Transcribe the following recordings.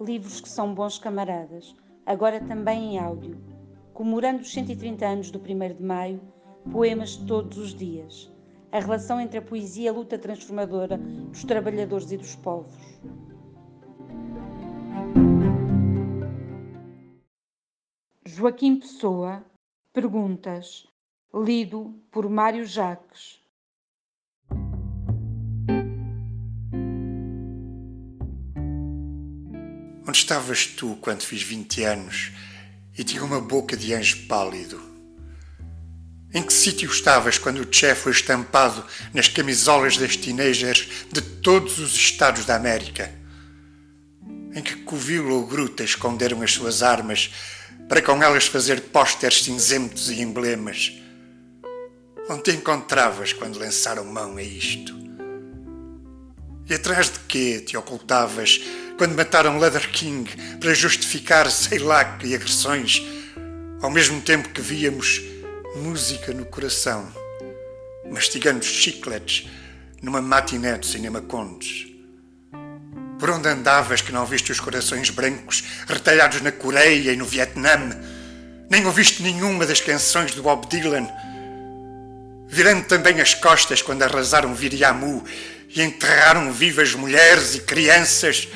livros que são bons camaradas, agora também em áudio, comemorando os 130 anos do 1 de Maio, poemas todos os dias, a relação entre a poesia e a luta transformadora dos trabalhadores e dos povos. Joaquim Pessoa, Perguntas, lido por Mário Jaques. Onde estavas tu quando fiz vinte anos e tinha uma boca de anjo pálido? Em que sítio estavas quando o Che foi estampado nas camisolas das teenagers de todos os estados da América? Em que covil ou gruta esconderam as suas armas para com elas fazer pósteres cinzentos e emblemas? Onde te encontravas quando lançaram mão a isto? E atrás de quê te ocultavas quando mataram Leather King para justificar sei lá que agressões, ao mesmo tempo que víamos música no coração, mastigando chicletes numa matiné do Cinema Condes? Por onde andavas que não viste os corações brancos retalhados na Coreia e no Vietnã? Nem ouviste nenhuma das canções do Bob Dylan? Virando também as costas quando arrasaram Viriamu e enterraram vivas mulheres e crianças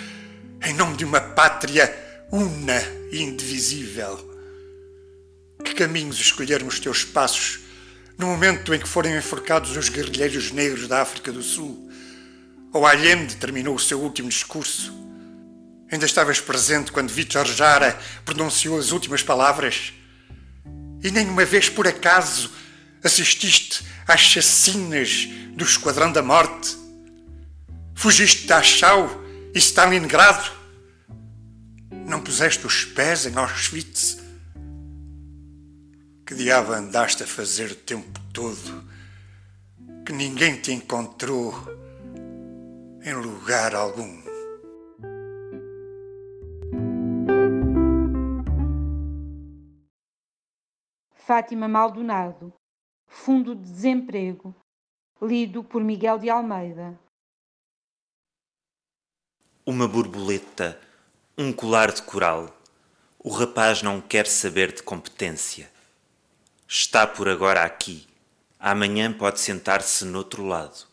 em nome de uma pátria una e indivisível. Que caminhos escolheram os teus passos no momento em que foram enforcados os guerrilheiros negros da África do Sul? Ou Allende terminou o seu último discurso? Ainda estavas presente quando Vítor Jara pronunciou as últimas palavras? E nem uma vez por acaso assististe às chacinas do Esquadrão da Morte? Fugiste de Dachau e Stalingrado? Não puseste os pés em Auschwitz? Que diabo andaste a fazer o tempo todo que ninguém te encontrou em lugar algum? Fátima Maldonado, Fundo de Desemprego, lido por Miguel de Almeida. Uma borboleta, um colar de coral. O rapaz não quer saber de competência. Está por agora aqui. Amanhã pode sentar-se noutro lado.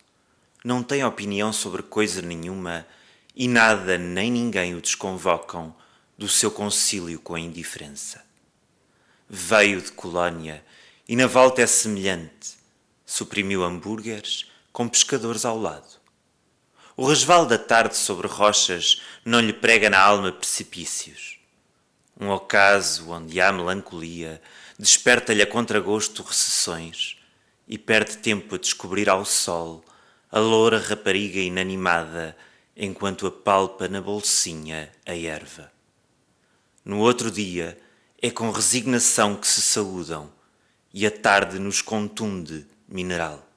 Não tem opinião sobre coisa nenhuma e nada nem ninguém o desconvocam do seu concílio com a indiferença. Veio de colónia e na volta é semelhante. Suprimiu hambúrgueres com pescadores ao lado. O resval da tarde sobre rochas não lhe prega na alma precipícios. Um ocaso onde há melancolia desperta-lhe a contragosto recessões e perde tempo a descobrir ao sol a loura rapariga inanimada enquanto apalpa na bolsinha a erva. No outro dia é com resignação que se saúdam e a tarde nos contunde mineral.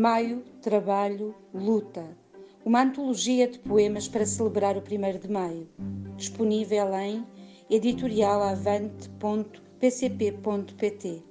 Maio, Trabalho, Luta. Uma antologia de poemas para celebrar o 1 de Maio. Disponível em editorialavante.pcp.pt.